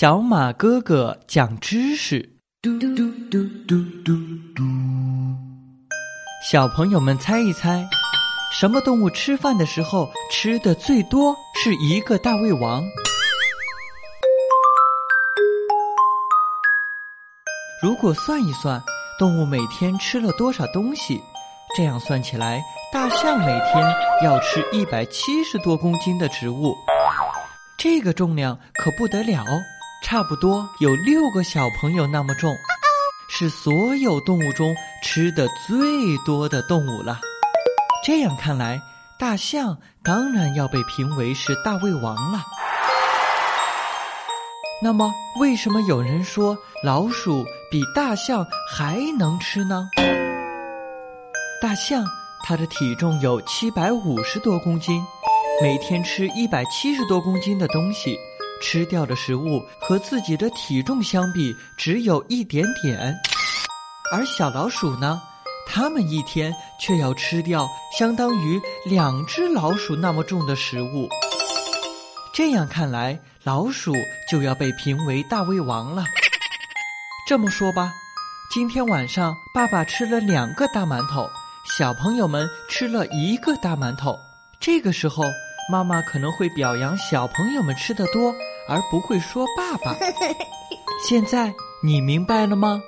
小马哥哥讲知识。嘟嘟嘟嘟嘟嘟。小朋友们猜一猜，什么动物吃饭的时候吃的最多？是一个大胃王。如果算一算，动物每天吃了多少东西？这样算起来，大象每天要吃一百七十多公斤的植物，这个重量可不得了，差不多有六个小朋友那么重，是所有动物中吃的最多的动物了。这样看来，大象当然要被评为是大胃王了。那么，为什么有人说老鼠比大象还能吃呢？大象它的体重有七百五十多公斤，每天吃一百七十多公斤的东西，吃掉的食物和自己的体重相比只有一点点。而小老鼠呢，它们一天却要吃掉相当于两只老鼠那么重的食物。这样看来，老鼠就要被评为大胃王了。这么说吧，今天晚上爸爸吃了两个大馒头，小朋友们吃了一个大馒头。这个时候，妈妈可能会表扬小朋友们吃的多，而不会说爸爸。现在你明白了吗？